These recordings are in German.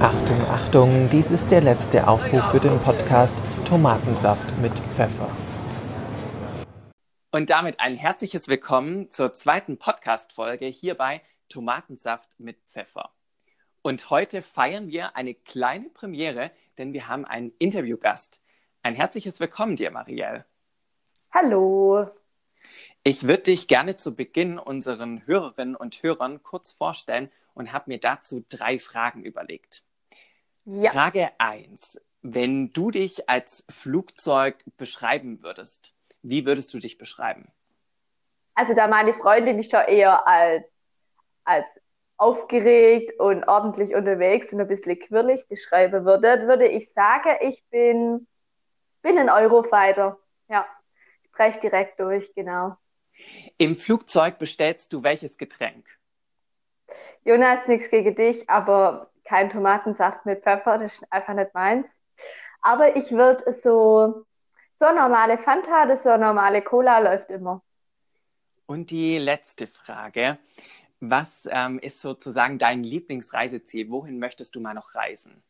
Achtung, Achtung, dies ist der letzte Aufruf für den Podcast Tomatensaft mit Pfeffer. Und damit ein herzliches Willkommen zur zweiten Podcast-Folge hier bei Tomatensaft mit Pfeffer. Und heute feiern wir eine kleine Premiere, denn wir haben einen Interviewgast. Ein herzliches Willkommen dir, Marielle. Hallo. Ich würde dich gerne zu Beginn unseren Hörerinnen und Hörern kurz vorstellen und habe mir dazu drei Fragen überlegt. Ja. Frage 1. Wenn du dich als Flugzeug beschreiben würdest, wie würdest du dich beschreiben? Also da meine Freundin mich schon eher als, als aufgeregt und ordentlich unterwegs und ein bisschen quirlig beschreiben würde, würde ich sagen, ich bin, bin ein Eurofighter. Ja, ich breche direkt durch, genau. Im Flugzeug bestellst du welches Getränk? Jonas, nichts gegen dich, aber kein Tomatensaft mit Pfeffer, das ist einfach nicht meins. Aber ich würde so, so normale Fanta oder so normale Cola läuft immer. Und die letzte Frage. Was ähm, ist sozusagen dein Lieblingsreiseziel? Wohin möchtest du mal noch reisen?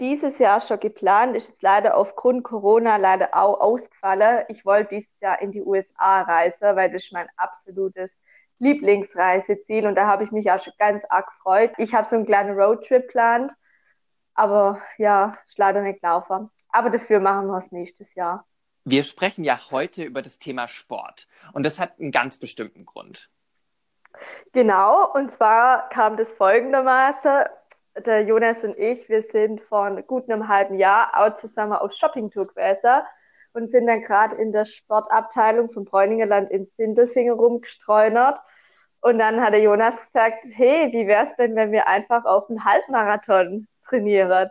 Dieses Jahr schon geplant, ist jetzt leider aufgrund Corona leider auch ausgefallen. Ich wollte dieses Jahr in die USA reisen, weil das ist mein absolutes Lieblingsreiseziel und da habe ich mich auch schon ganz arg gefreut. Ich habe so einen kleinen Roadtrip geplant, aber ja, ist leider nicht gelaufen. Aber dafür machen wir es nächstes Jahr. Wir sprechen ja heute über das Thema Sport und das hat einen ganz bestimmten Grund. Genau, und zwar kam das folgendermaßen. Der Jonas und ich, wir sind vor gut einem halben Jahr auch zusammen auf Shoppingtour gewesen und sind dann gerade in der Sportabteilung von Bräuningerland in Sindelfingen rumgestreunert. Und dann hat der Jonas gesagt, hey, wie wär's denn, wenn wir einfach auf einen Halbmarathon trainieren?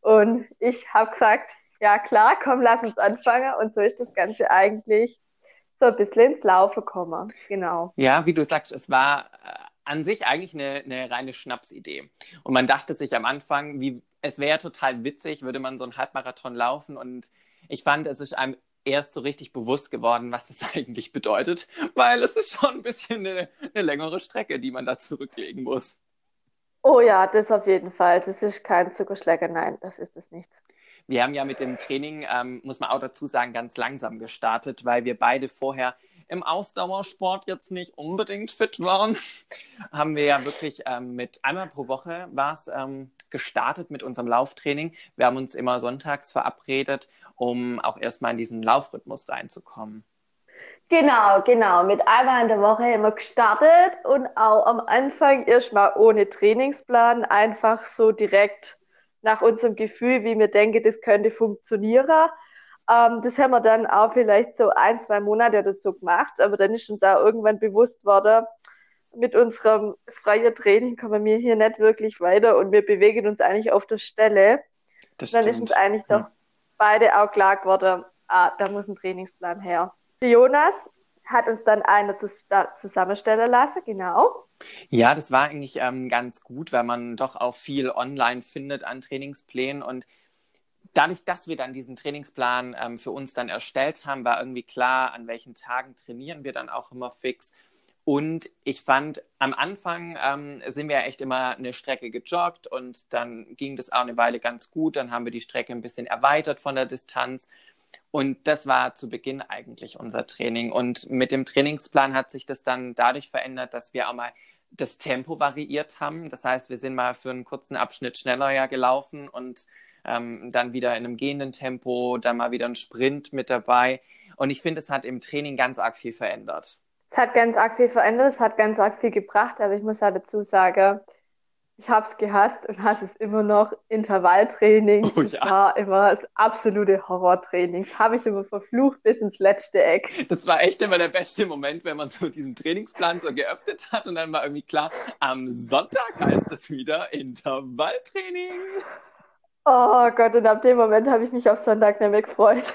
Und ich habe gesagt, ja klar, komm, lass uns anfangen. Und so ist das Ganze eigentlich so ein bisschen ins Laufen gekommen. Genau. Ja, wie du sagst, es war äh, an sich eigentlich eine, eine reine Schnapsidee. Und man dachte sich am Anfang, wie, es wäre total witzig, würde man so einen Halbmarathon laufen und ich fand, es ist einem erst so richtig bewusst geworden, was das eigentlich bedeutet, weil es ist schon ein bisschen eine, eine längere Strecke, die man da zurücklegen muss. Oh ja, das auf jeden Fall. Das ist kein Zuckerschläger, nein, das ist es nicht. Wir haben ja mit dem Training, ähm, muss man auch dazu sagen, ganz langsam gestartet, weil wir beide vorher im Ausdauersport jetzt nicht unbedingt fit waren. haben wir ja wirklich ähm, mit einmal pro Woche war es ähm, gestartet mit unserem Lauftraining. Wir haben uns immer sonntags verabredet um auch erstmal in diesen Laufrhythmus reinzukommen. Genau, genau. Mit einmal in der Woche immer gestartet und auch am Anfang erstmal ohne Trainingsplan, einfach so direkt nach unserem Gefühl, wie wir denken, das könnte funktionieren. Ähm, das haben wir dann auch vielleicht so ein, zwei Monate oder so gemacht, aber dann ist uns da irgendwann bewusst worden, mit unserem freien Training kommen wir hier nicht wirklich weiter und wir bewegen uns eigentlich auf der Stelle. Das dann stimmt. ist uns eigentlich doch beide auch klar geworden, ah, da muss ein Trainingsplan her. Jonas hat uns dann einer zusammenstellen lassen, genau. Ja, das war eigentlich ähm, ganz gut, weil man doch auch viel online findet an Trainingsplänen und dadurch, dass wir dann diesen Trainingsplan ähm, für uns dann erstellt haben, war irgendwie klar, an welchen Tagen trainieren wir dann auch immer fix. Und ich fand, am Anfang ähm, sind wir echt immer eine Strecke gejoggt und dann ging das auch eine Weile ganz gut. Dann haben wir die Strecke ein bisschen erweitert von der Distanz. Und das war zu Beginn eigentlich unser Training. Und mit dem Trainingsplan hat sich das dann dadurch verändert, dass wir auch mal das Tempo variiert haben. Das heißt, wir sind mal für einen kurzen Abschnitt schneller ja gelaufen und ähm, dann wieder in einem gehenden Tempo, dann mal wieder ein Sprint mit dabei. Und ich finde, es hat im Training ganz arg viel verändert. Es hat ganz arg viel verändert, es hat ganz arg viel gebracht, aber ich muss auch dazu sagen, ich habe es gehasst und hasse es immer noch. Intervalltraining oh, ja. war immer das absolute Horrortraining. Das habe ich immer verflucht bis ins letzte Eck. Das war echt immer der beste Moment, wenn man so diesen Trainingsplan so geöffnet hat und dann war irgendwie klar, am Sonntag heißt es wieder Intervalltraining. Oh Gott, und ab dem Moment habe ich mich auf Sonntag nicht mehr gefreut.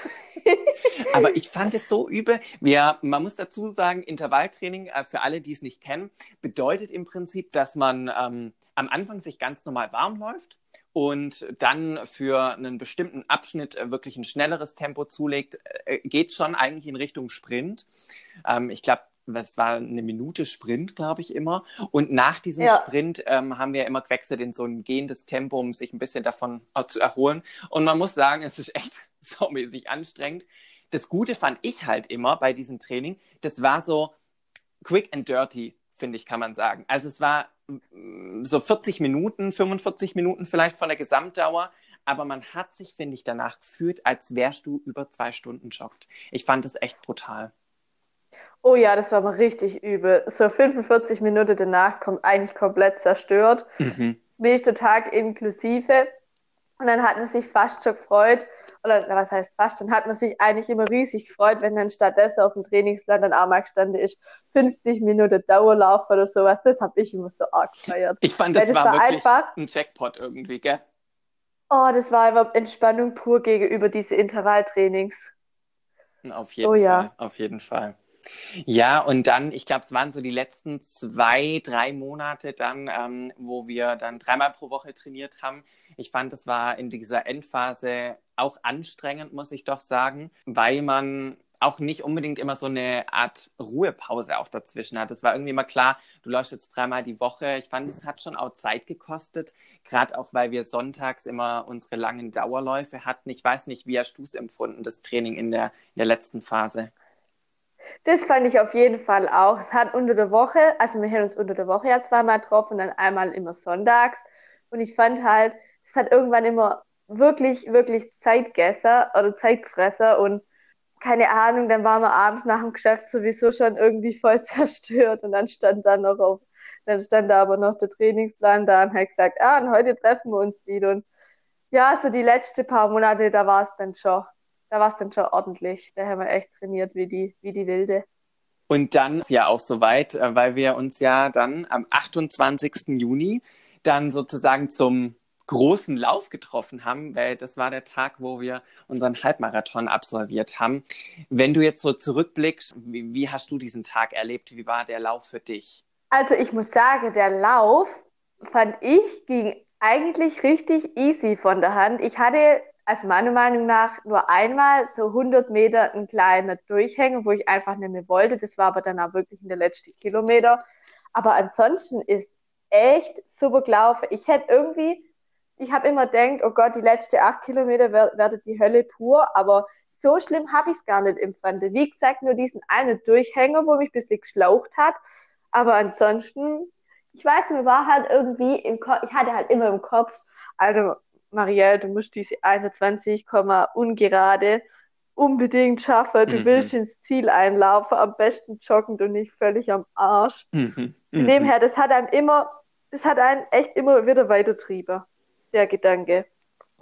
Aber ich fand es so übel. Wir, man muss dazu sagen, Intervalltraining, äh, für alle, die es nicht kennen, bedeutet im Prinzip, dass man ähm, am Anfang sich ganz normal warm läuft und dann für einen bestimmten Abschnitt äh, wirklich ein schnelleres Tempo zulegt, äh, geht schon eigentlich in Richtung Sprint. Ähm, ich glaube, das war eine Minute Sprint, glaube ich, immer. Und nach diesem ja. Sprint ähm, haben wir immer gewechselt in so ein gehendes Tempo, um sich ein bisschen davon zu erholen. Und man muss sagen, es ist echt so mäßig anstrengend. Das Gute fand ich halt immer bei diesem Training, das war so quick and dirty, finde ich, kann man sagen. Also es war mm, so 40 Minuten, 45 Minuten vielleicht von der Gesamtdauer, aber man hat sich, finde ich, danach gefühlt, als wärst du über zwei Stunden joggt. Ich fand das echt brutal. Oh ja, das war mal richtig übel. So 45 Minuten danach kommt eigentlich komplett zerstört. Mhm. Nächster Tag inklusive. Und dann hat man sich fast schon gefreut, oder was heißt fast, dann hat man sich eigentlich immer riesig gefreut, wenn dann stattdessen auf dem Trainingsplan dann auch mal gestanden ist, 50 Minuten Dauerlauf oder sowas. Das habe ich immer so arg gefeiert. Ich fand, das, das war, war, wirklich einfach, ein Jackpot irgendwie, gell? Oh, das war einfach Entspannung pur gegenüber diese Intervalltrainings. Auf jeden oh, Fall, ja. auf jeden Fall. Ja, und dann, ich glaube, es waren so die letzten zwei, drei Monate dann, ähm, wo wir dann dreimal pro Woche trainiert haben. Ich fand, es war in dieser Endphase auch anstrengend, muss ich doch sagen, weil man auch nicht unbedingt immer so eine Art Ruhepause auch dazwischen hat. Es war irgendwie immer klar, du läufst jetzt dreimal die Woche. Ich fand, es hat schon auch Zeit gekostet, gerade auch, weil wir sonntags immer unsere langen Dauerläufe hatten. Ich weiß nicht, wie hast du es empfunden, das Training in der, in der letzten Phase? Das fand ich auf jeden Fall auch. Es hat unter der Woche, also wir haben uns unter der Woche ja zweimal getroffen, dann einmal immer sonntags. Und ich fand halt, es hat irgendwann immer wirklich, wirklich Zeitgesser oder Zeitfresser und keine Ahnung, dann waren wir abends nach dem Geschäft sowieso schon irgendwie voll zerstört und dann stand da noch auf, dann stand da aber noch der Trainingsplan da und hat gesagt, ah, und heute treffen wir uns wieder. Und ja, so die letzten paar Monate, da war es dann schon da war es dann schon ordentlich. Da haben wir echt trainiert wie die, wie die Wilde. Und dann ist ja auch soweit, äh, weil wir uns ja dann am 28. Juni dann sozusagen zum großen Lauf getroffen haben, weil das war der Tag, wo wir unseren Halbmarathon absolviert haben. Wenn du jetzt so zurückblickst, wie, wie hast du diesen Tag erlebt? Wie war der Lauf für dich? Also ich muss sagen, der Lauf fand ich ging eigentlich richtig easy von der Hand. Ich hatte also meiner Meinung nach nur einmal so 100 Meter ein kleiner Durchhänger, wo ich einfach nicht mehr wollte. Das war aber dann auch wirklich in der letzten Kilometer. Aber ansonsten ist echt super gelaufen. Ich hätte irgendwie, ich habe immer gedacht, oh Gott, die letzten acht Kilometer werden die Hölle pur, aber so schlimm habe ich es gar nicht empfunden. Wie gesagt, nur diesen einen Durchhänger, wo mich ein bisschen geschlaucht hat. Aber ansonsten, ich weiß, mir war halt irgendwie im Kopf, ich hatte halt immer im Kopf, also Marielle, du musst diese 21, ungerade unbedingt schaffen. Du mhm. willst ins Ziel einlaufen, am besten joggend und nicht völlig am Arsch. Mhm. Mhm. Nebenher, das hat einem immer, das hat einen echt immer wieder weitertrieben, der Gedanke.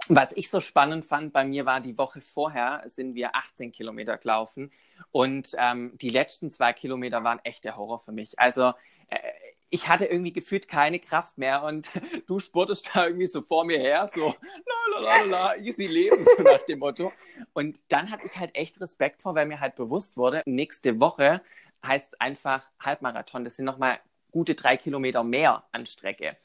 Was ich so spannend fand bei mir war, die Woche vorher sind wir 18 Kilometer gelaufen und ähm, die letzten zwei Kilometer waren echt der Horror für mich. Also äh, ich hatte irgendwie gefühlt keine Kraft mehr und du sportest da irgendwie so vor mir her, so la la la la, easy Leben, so nach dem Motto. Und dann hatte ich halt echt Respekt vor, weil mir halt bewusst wurde, nächste Woche heißt einfach Halbmarathon. Das sind nochmal gute drei Kilometer mehr an Strecke.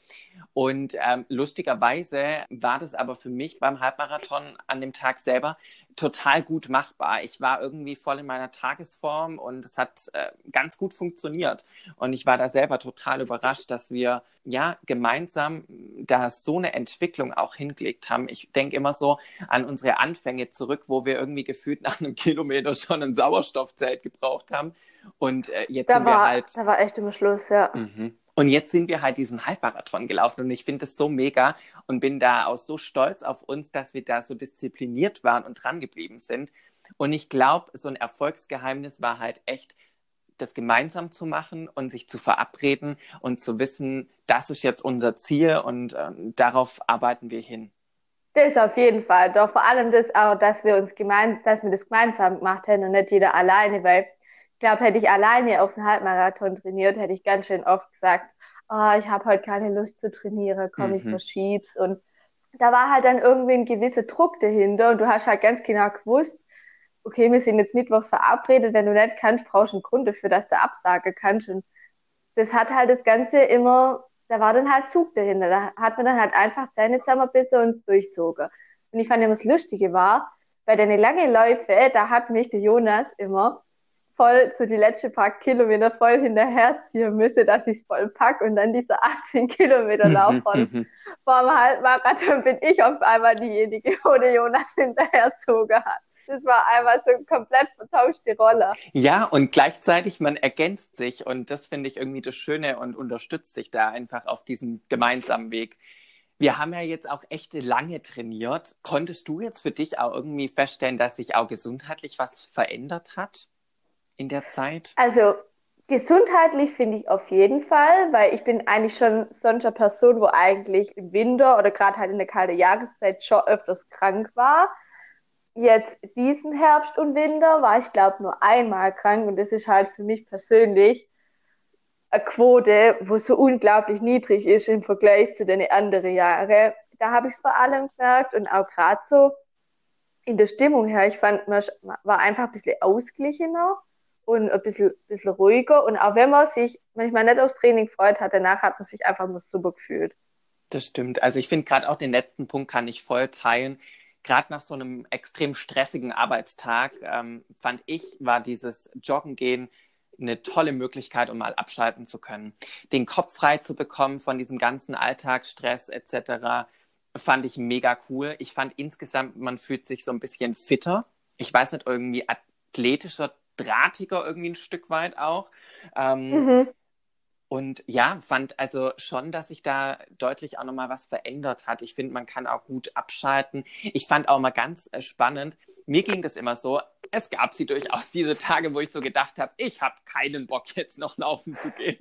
Und ähm, lustigerweise war das aber für mich beim Halbmarathon an dem Tag selber total gut machbar. Ich war irgendwie voll in meiner Tagesform und es hat äh, ganz gut funktioniert. Und ich war da selber total überrascht, dass wir ja gemeinsam da so eine Entwicklung auch hingelegt haben. Ich denke immer so an unsere Anfänge zurück, wo wir irgendwie gefühlt nach einem Kilometer schon ein Sauerstoffzelt gebraucht haben und äh, jetzt da sind war, wir halt. Da war echt immer Schluss, ja. Mhm. Und jetzt sind wir halt diesen Halbmarathon gelaufen und ich finde das so mega und bin da auch so stolz auf uns, dass wir da so diszipliniert waren und dran geblieben sind. Und ich glaube, so ein Erfolgsgeheimnis war halt echt, das gemeinsam zu machen und sich zu verabreden und zu wissen, das ist jetzt unser Ziel und äh, darauf arbeiten wir hin. Das auf jeden Fall. Doch vor allem das auch, dass wir uns gemeinsam, dass wir das gemeinsam gemacht hätten und nicht jeder alleine, weil glaube, hätte ich alleine auf einen Halbmarathon trainiert, hätte ich ganz schön oft gesagt, oh, ich habe heute keine Lust zu trainieren, komm, mhm. ich verschieb's. Und da war halt dann irgendwie ein gewisser Druck dahinter und du hast halt ganz genau gewusst, okay, wir sind jetzt mittwochs verabredet, wenn du nicht kannst, brauchst du einen Grund dafür, dass du absagen kannst. Und das hat halt das Ganze immer, da war dann halt Zug dahinter. Da hat man dann halt einfach Zähne zusammenbissen und es durchzogen. Und ich fand immer das Lustige war, bei den langen Läufe, da hat mich der Jonas immer voll zu die letzten paar Kilometer voll hinterherziehen müsse, dass ich es voll pack und dann diese 18 Kilometer laufen. Vor dem Halbmarathon bin ich auf einmal diejenige, wo der Jonas hinterherzogen hat. Das war einmal so komplett vertauschte Rolle. Ja, und gleichzeitig man ergänzt sich und das finde ich irgendwie das Schöne und unterstützt sich da einfach auf diesem gemeinsamen Weg. Wir haben ja jetzt auch echt lange trainiert. Konntest du jetzt für dich auch irgendwie feststellen, dass sich auch gesundheitlich was verändert hat? In der Zeit? Also gesundheitlich finde ich auf jeden Fall, weil ich bin eigentlich schon so eine Person, wo eigentlich im Winter oder gerade halt in der kalten Jahreszeit schon öfters krank war. Jetzt diesen Herbst und Winter war ich glaube nur einmal krank und das ist halt für mich persönlich eine Quote, wo so unglaublich niedrig ist im Vergleich zu den anderen Jahren. Da habe ich es vor allem gemerkt und auch gerade so in der Stimmung her. Ich fand, man war einfach ein bisschen ausgeglichener und ein bisschen, bisschen ruhiger. Und auch wenn man sich manchmal nicht aufs Training freut hat, danach hat man sich einfach nur super gefühlt. Das stimmt. Also ich finde gerade auch den letzten Punkt kann ich voll teilen. Gerade nach so einem extrem stressigen Arbeitstag ähm, fand ich, war dieses Joggen gehen eine tolle Möglichkeit, um mal abschalten zu können. Den Kopf frei zu bekommen von diesem ganzen Alltagsstress etc. fand ich mega cool. Ich fand insgesamt, man fühlt sich so ein bisschen fitter. Ich weiß nicht, irgendwie athletischer drahtiger irgendwie ein Stück weit auch. Ähm, mhm. Und ja, fand also schon, dass sich da deutlich auch nochmal was verändert hat. Ich finde, man kann auch gut abschalten. Ich fand auch mal ganz äh, spannend, mir ging das immer so, es gab sie durchaus diese Tage, wo ich so gedacht habe, ich habe keinen Bock jetzt noch laufen zu gehen.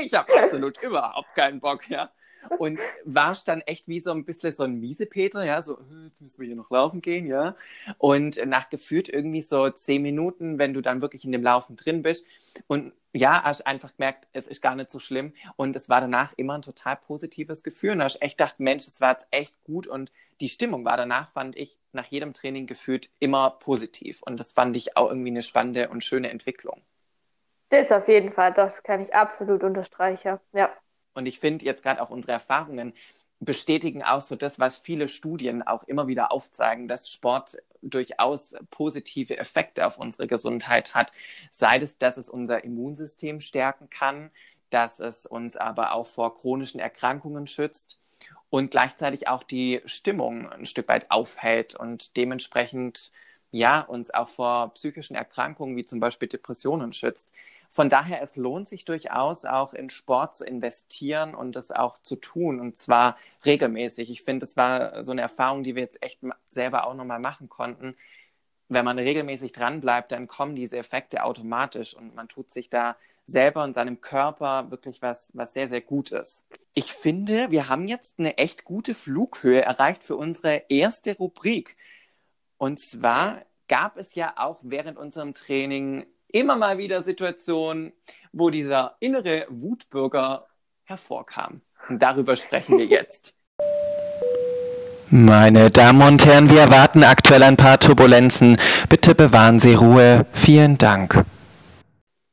Ich habe absolut überhaupt keinen Bock, ja und warst dann echt wie so ein bisschen so ein Miesepeter, ja, so, äh, jetzt müssen wir hier noch laufen gehen, ja. Und nach gefühlt irgendwie so zehn Minuten, wenn du dann wirklich in dem Laufen drin bist und ja, hast einfach gemerkt, es ist gar nicht so schlimm und es war danach immer ein total positives Gefühl und hast echt gedacht, Mensch, es war jetzt echt gut und die Stimmung war danach, fand ich, nach jedem Training gefühlt immer positiv und das fand ich auch irgendwie eine spannende und schöne Entwicklung. Das auf jeden Fall, das kann ich absolut unterstreichen, ja. Und ich finde jetzt gerade auch unsere Erfahrungen bestätigen auch so das, was viele Studien auch immer wieder aufzeigen, dass Sport durchaus positive Effekte auf unsere Gesundheit hat. Sei es, dass es unser Immunsystem stärken kann, dass es uns aber auch vor chronischen Erkrankungen schützt und gleichzeitig auch die Stimmung ein Stück weit aufhält und dementsprechend ja uns auch vor psychischen Erkrankungen wie zum Beispiel Depressionen schützt. Von daher, es lohnt sich durchaus auch in Sport zu investieren und das auch zu tun und zwar regelmäßig. Ich finde, das war so eine Erfahrung, die wir jetzt echt selber auch nochmal machen konnten. Wenn man regelmäßig dranbleibt, dann kommen diese Effekte automatisch und man tut sich da selber und seinem Körper wirklich was, was sehr, sehr Gutes. Ich finde, wir haben jetzt eine echt gute Flughöhe erreicht für unsere erste Rubrik. Und zwar gab es ja auch während unserem Training immer mal wieder Situationen, wo dieser innere Wutbürger hervorkam. Und darüber sprechen wir jetzt. Meine Damen und Herren, wir erwarten aktuell ein paar Turbulenzen. Bitte bewahren Sie Ruhe. Vielen Dank.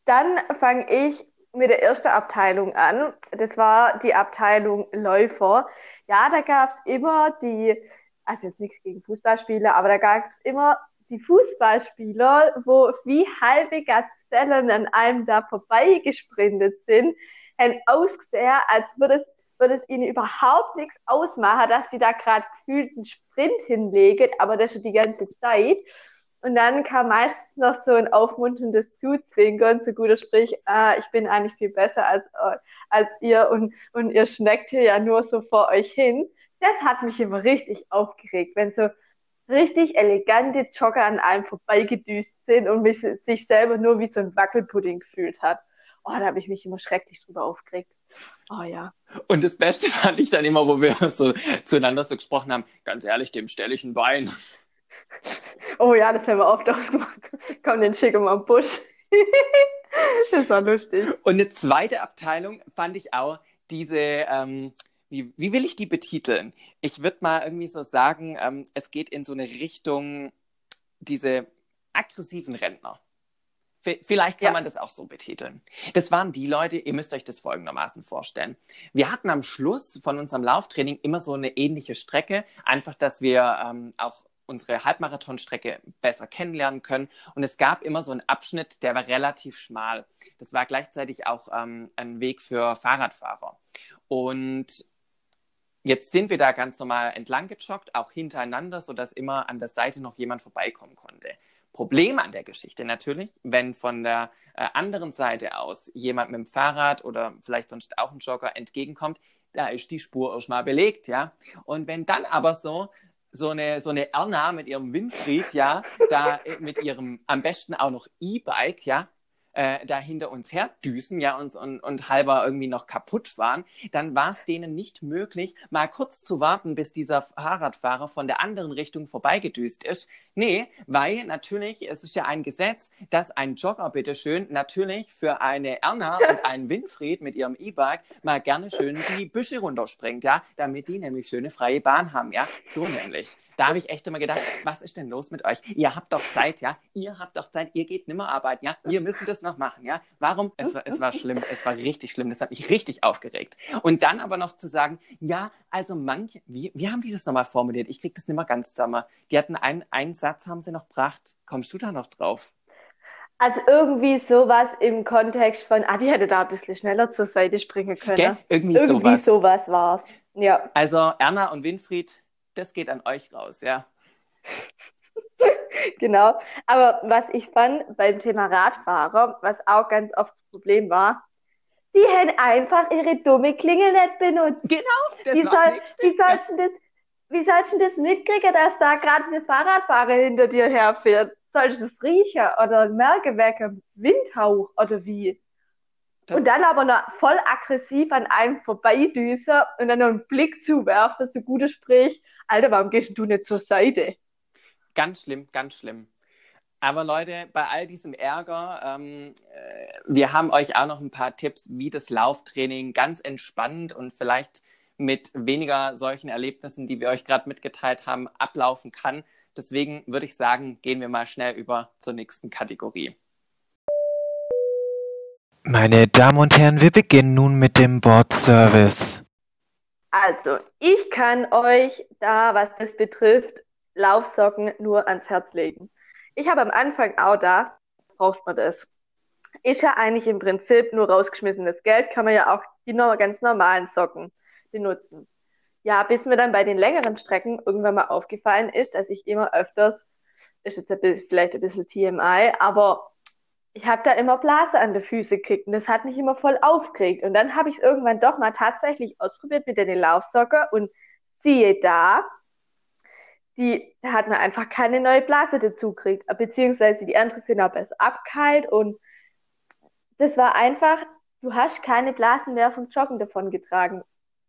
Dann fange ich mit der ersten Abteilung an. Das war die Abteilung Läufer. Ja, da gab es immer die, also jetzt nichts gegen Fußballspieler, aber da gab es immer die Fußballspieler, wo wie halbe Gazellen an einem da vorbeigesprintet sind, haben ausgesehen, als würde es, würde es ihnen überhaupt nichts ausmachen, dass sie da gerade gefühlt einen Sprint hinlegen, aber das schon die ganze Zeit. Und dann kam meistens noch so ein aufmunterndes Zuzwinkern, so guter Sprich, ah, ich bin eigentlich viel besser als, als ihr und, und ihr schneckt hier ja nur so vor euch hin. Das hat mich immer richtig aufgeregt, wenn so richtig elegante Jogger an einem vorbeigedüst sind und mich, sich selber nur wie so ein Wackelpudding gefühlt hat. Oh, da habe ich mich immer schrecklich drüber aufgeregt. Oh ja. Und das Beste fand ich dann immer, wo wir so zueinander so gesprochen haben, ganz ehrlich, dem stelle ich ein Bein. Oh ja, das haben wir oft ausgemacht. Komm, den schicken wir am Busch. das war lustig. Und eine zweite Abteilung fand ich auch diese, ähm, wie, wie will ich die betiteln? Ich würde mal irgendwie so sagen, ähm, es geht in so eine Richtung, diese aggressiven Rentner. V vielleicht kann ja. man das auch so betiteln. Das waren die Leute, ihr müsst euch das folgendermaßen vorstellen. Wir hatten am Schluss von unserem Lauftraining immer so eine ähnliche Strecke, einfach, dass wir ähm, auch unsere Halbmarathonstrecke besser kennenlernen können. Und es gab immer so einen Abschnitt, der war relativ schmal. Das war gleichzeitig auch ähm, ein Weg für Fahrradfahrer. Und jetzt sind wir da ganz normal entlang gejoggt, auch hintereinander, sodass immer an der Seite noch jemand vorbeikommen konnte. Problem an der Geschichte natürlich, wenn von der äh, anderen Seite aus jemand mit dem Fahrrad oder vielleicht sonst auch ein Jogger entgegenkommt, da ist die Spur erstmal belegt, ja. Und wenn dann aber so so eine, so eine Erna mit ihrem Winfried, ja, da mit ihrem am besten auch noch E-Bike, ja, äh, da hinter uns her düsen, ja, und, und, und halber irgendwie noch kaputt waren, dann war es denen nicht möglich, mal kurz zu warten, bis dieser Fahrradfahrer von der anderen Richtung vorbeigedüst ist. Nee, weil natürlich, es ist ja ein Gesetz, dass ein Jogger, bitteschön, natürlich für eine Erna und einen Winfried mit ihrem E-Bike mal gerne schön die Büsche runterspringt, ja, damit die nämlich schöne freie Bahn haben, ja, so nämlich. Da habe ich echt immer gedacht, was ist denn los mit euch? Ihr habt doch Zeit, ja? Ihr habt doch Zeit, ihr geht nimmer arbeiten, ja? Wir müssen das noch machen, ja? Warum? Es war, es war schlimm, es war richtig schlimm, das hat mich richtig aufgeregt. Und dann aber noch zu sagen, ja, also manche, wie, wie haben die das nochmal formuliert? Ich kriege das nicht mehr ganz zusammen. Die hatten einen, einen Satz, haben sie noch gebracht. Kommst du da noch drauf? Also irgendwie sowas im Kontext von, ah, die hätte da ein bisschen schneller zur Seite springen können. Gell? Irgendwie, irgendwie sowas. sowas war es. Ja. Also Erna und Winfried, das geht an euch raus, ja. genau. Aber was ich fand beim Thema Radfahrer, was auch ganz oft das Problem war, die haben einfach ihre dumme Klingel nicht benutzt. Genau, das wie, soll, wie sollst du das, wie sollst du das mitkriegen, dass da gerade eine Fahrradfahrer hinter dir herfährt? Sollst du es riechen oder merken wegen Windhauch oder wie? Und dann aber noch voll aggressiv an einem vorbeidüsen und dann noch einen Blick zuwerfen, so gute Sprich, Alter, warum gehst du nicht zur Seite? Ganz schlimm, ganz schlimm. Aber Leute, bei all diesem Ärger, ähm, äh, wir haben euch auch noch ein paar Tipps, wie das Lauftraining ganz entspannt und vielleicht mit weniger solchen Erlebnissen, die wir euch gerade mitgeteilt haben, ablaufen kann. Deswegen würde ich sagen, gehen wir mal schnell über zur nächsten Kategorie. Meine Damen und Herren, wir beginnen nun mit dem Bordservice. Also, ich kann euch da, was das betrifft, Laufsocken nur ans Herz legen. Ich habe am Anfang auch da, braucht man das. Ist ja eigentlich im Prinzip nur rausgeschmissenes Geld, kann man ja auch die ganz normalen Socken benutzen. Ja, bis mir dann bei den längeren Strecken irgendwann mal aufgefallen ist, dass ich immer öfters, ist jetzt ein bisschen, vielleicht ein bisschen TMI, aber ich habe da immer Blase an der Füße gekriegt und das hat mich immer voll aufgeregt. Und dann habe ich es irgendwann doch mal tatsächlich ausprobiert mit den Laufsocke und siehe da, die da hat man einfach keine neue Blase dazu gekriegt, beziehungsweise die anderen sind auch besser abkalt und das war einfach, du hast keine Blasen mehr vom Joggen davon getragen.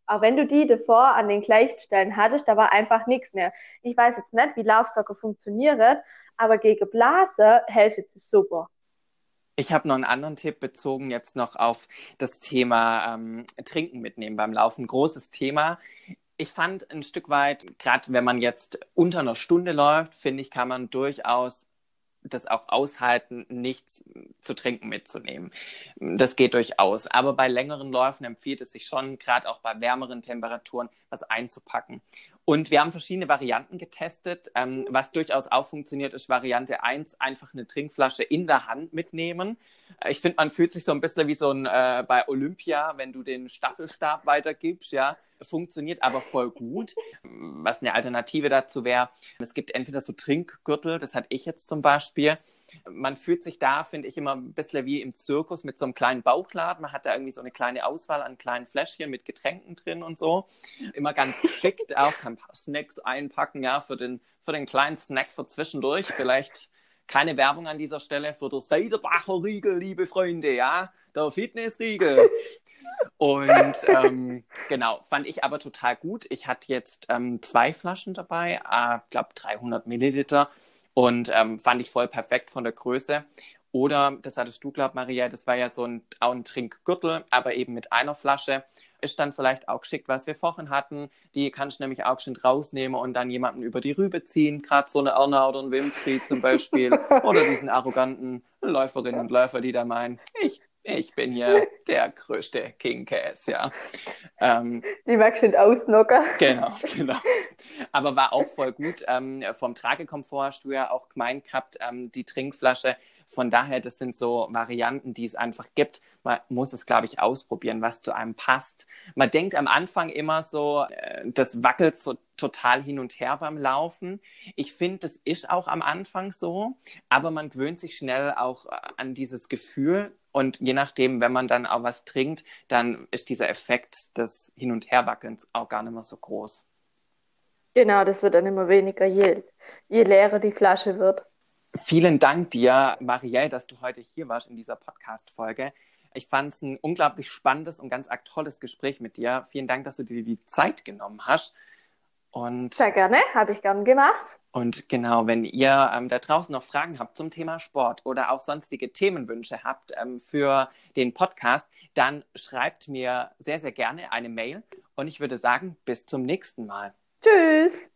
Auch wenn du die davor an den gleichen Stellen hattest, da war einfach nichts mehr. Ich weiß jetzt nicht, wie Laufsocke funktioniert, aber gegen Blase helfen sie super. Ich habe noch einen anderen Tipp bezogen jetzt noch auf das Thema ähm, Trinken mitnehmen beim Laufen. Großes Thema. Ich fand ein Stück weit, gerade wenn man jetzt unter einer Stunde läuft, finde ich, kann man durchaus das auch aushalten, nichts zu trinken mitzunehmen. Das geht durchaus. Aber bei längeren Läufen empfiehlt es sich schon, gerade auch bei wärmeren Temperaturen, was einzupacken. Und wir haben verschiedene Varianten getestet. Ähm, was durchaus auch funktioniert, ist Variante 1, einfach eine Trinkflasche in der Hand mitnehmen. Ich finde, man fühlt sich so ein bisschen wie so ein äh, bei Olympia, wenn du den Staffelstab weitergibst, ja. Funktioniert aber voll gut. Was eine Alternative dazu wäre, es gibt entweder so Trinkgürtel, das hatte ich jetzt zum Beispiel. Man fühlt sich da, finde ich, immer ein bisschen wie im Zirkus mit so einem kleinen Bauchladen. Man hat da irgendwie so eine kleine Auswahl an kleinen Fläschchen mit Getränken drin und so. Immer ganz geschickt auch, kann ein paar Snacks einpacken, ja, für den, für den kleinen Snack für zwischendurch. Vielleicht keine Werbung an dieser Stelle für den Seidebacher Riegel, liebe Freunde, ja, der Fitnessriegel. Und ähm, genau, fand ich aber total gut. Ich hatte jetzt ähm, zwei Flaschen dabei, ich äh, glaube 300 Milliliter und ähm, fand ich voll perfekt von der Größe. Oder, das hattest du, glaub Maria, das war ja so ein, auch ein Trinkgürtel, aber eben mit einer Flasche. Ist dann vielleicht auch geschickt, was wir vorhin hatten. Die kannst du nämlich auch schon rausnehmen und dann jemanden über die Rübe ziehen. Gerade so eine Erna oder ein Winfried zum Beispiel. oder diesen arroganten Läuferinnen und Läufer, die da meinen, ich Ich bin hier der größte King Cass, ja. Ähm, Die mag schön ausnocken. Genau, genau. Aber war auch voll gut. Ähm, vom Tragekomfort hast du ja auch gemeint gehabt, ähm, die Trinkflasche. Von daher, das sind so Varianten, die es einfach gibt. Man muss es, glaube ich, ausprobieren, was zu einem passt. Man denkt am Anfang immer so, äh, das wackelt so total hin und her beim Laufen. Ich finde, das ist auch am Anfang so, aber man gewöhnt sich schnell auch äh, an dieses Gefühl und je nachdem, wenn man dann auch was trinkt, dann ist dieser Effekt des Hin- und Herwackelns auch gar nicht mehr so groß. Genau, das wird dann immer weniger, je, je leerer die Flasche wird. Vielen Dank dir, Marielle, dass du heute hier warst in dieser Podcast-Folge. Ich fand es ein unglaublich spannendes und ganz tolles Gespräch mit dir. Vielen Dank, dass du dir die Zeit genommen hast. Und, Sehr gerne, habe ich gern gemacht. Und genau, wenn ihr ähm, da draußen noch Fragen habt zum Thema Sport oder auch sonstige Themenwünsche habt ähm, für den Podcast, dann schreibt mir sehr, sehr gerne eine Mail und ich würde sagen, bis zum nächsten Mal. Tschüss.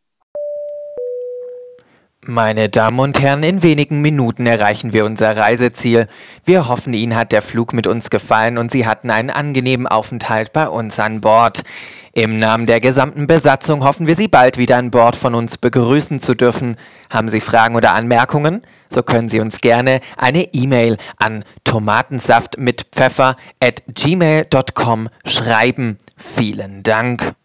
Meine Damen und Herren, in wenigen Minuten erreichen wir unser Reiseziel. Wir hoffen, Ihnen hat der Flug mit uns gefallen und Sie hatten einen angenehmen Aufenthalt bei uns an Bord. Im Namen der gesamten Besatzung hoffen wir Sie bald wieder an Bord von uns begrüßen zu dürfen. Haben Sie Fragen oder Anmerkungen? So können Sie uns gerne eine E-Mail an tomatensaft mit Pfeffer at gmail.com schreiben. Vielen Dank.